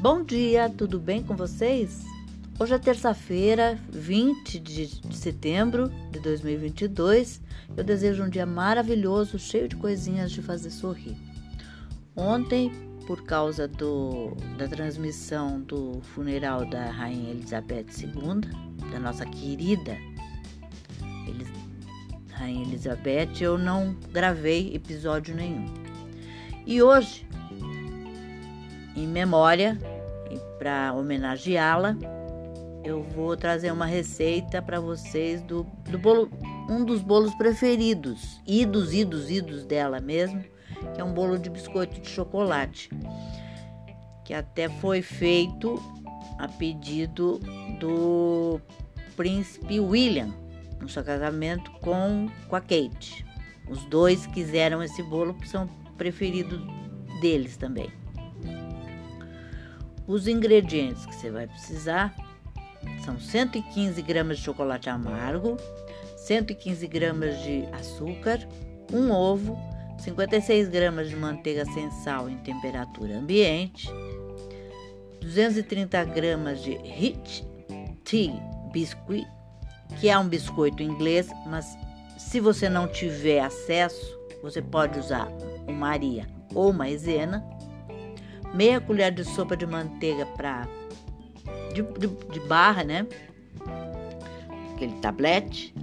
Bom dia, tudo bem com vocês? Hoje é terça-feira, 20 de setembro de 2022. Eu desejo um dia maravilhoso, cheio de coisinhas de fazer sorrir. Ontem, por causa do, da transmissão do funeral da Rainha Elizabeth II, da nossa querida Rainha Elizabeth, eu não gravei episódio nenhum. E hoje, em memória e para homenageá-la, eu vou trazer uma receita para vocês do, do bolo, um dos bolos preferidos, idos, idos, idos dela mesmo, que é um bolo de biscoito de chocolate, que até foi feito a pedido do príncipe William no seu casamento com, com a Kate. Os dois quiseram esse bolo, são preferidos deles também. Os ingredientes que você vai precisar são 115 gramas de chocolate amargo, 115 gramas de açúcar, um ovo, 56 gramas de manteiga sem sal em temperatura ambiente, 230 gramas de Rich Tea Biscuit, que é um biscoito inglês, mas se você não tiver acesso, você pode usar o Maria ou maisena, meia colher de sopa de manteiga para de, de, de barra, né? Aquele tablete,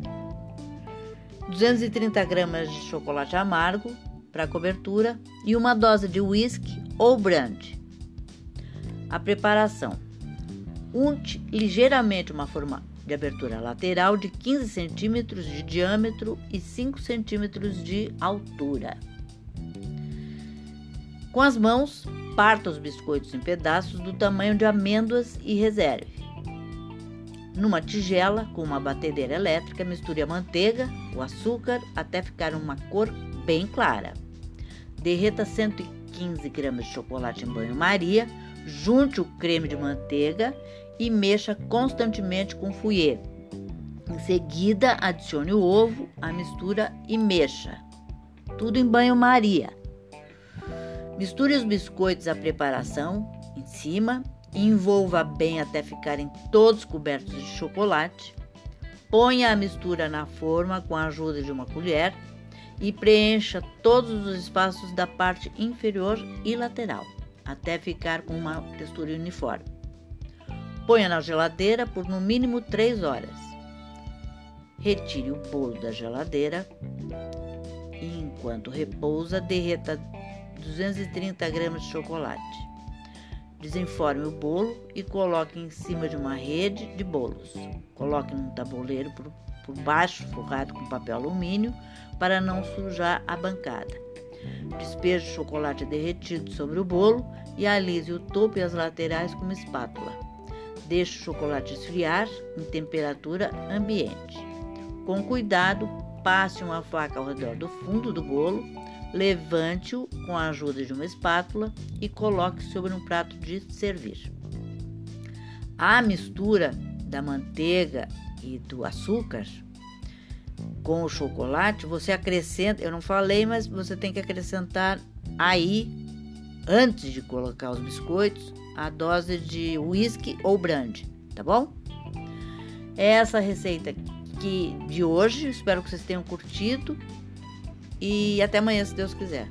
230 gramas de chocolate amargo para cobertura e uma dose de whisky ou brandy. A preparação: unte ligeiramente uma forma de abertura lateral de 15 centímetros de diâmetro e 5 centímetros de altura. Com as mãos, parta os biscoitos em pedaços do tamanho de amêndoas e reserve. Numa tigela com uma batedeira elétrica, misture a manteiga, o açúcar até ficar uma cor bem clara. Derreta 115 gramas de chocolate em banho-maria, junte o creme de manteiga e mexa constantemente com fouet. Em seguida, adicione o ovo, a mistura e mexa. Tudo em banho-maria. Misture os biscoitos à preparação em cima envolva bem até ficarem todos cobertos de chocolate. Ponha a mistura na forma com a ajuda de uma colher e preencha todos os espaços da parte inferior e lateral, até ficar com uma textura uniforme. Ponha na geladeira por no mínimo 3 horas. Retire o bolo da geladeira e, enquanto repousa, derreta 230 gramas de chocolate. Desenforme o bolo e coloque em cima de uma rede de bolos. Coloque num tabuleiro por, por baixo, forrado com papel alumínio, para não sujar a bancada. Despeje o chocolate derretido sobre o bolo e alise o topo e as laterais com uma espátula. Deixe o chocolate esfriar em temperatura ambiente. Com cuidado, passe uma faca ao redor do fundo do bolo, levante-o com a ajuda de uma espátula e coloque sobre um prato de servir. A mistura da manteiga e do açúcar com o chocolate, você acrescenta, eu não falei, mas você tem que acrescentar aí, antes de colocar os biscoitos, a dose de whisky ou brandy, tá bom? Essa receita que de hoje, espero que vocês tenham curtido e até amanhã, se Deus quiser.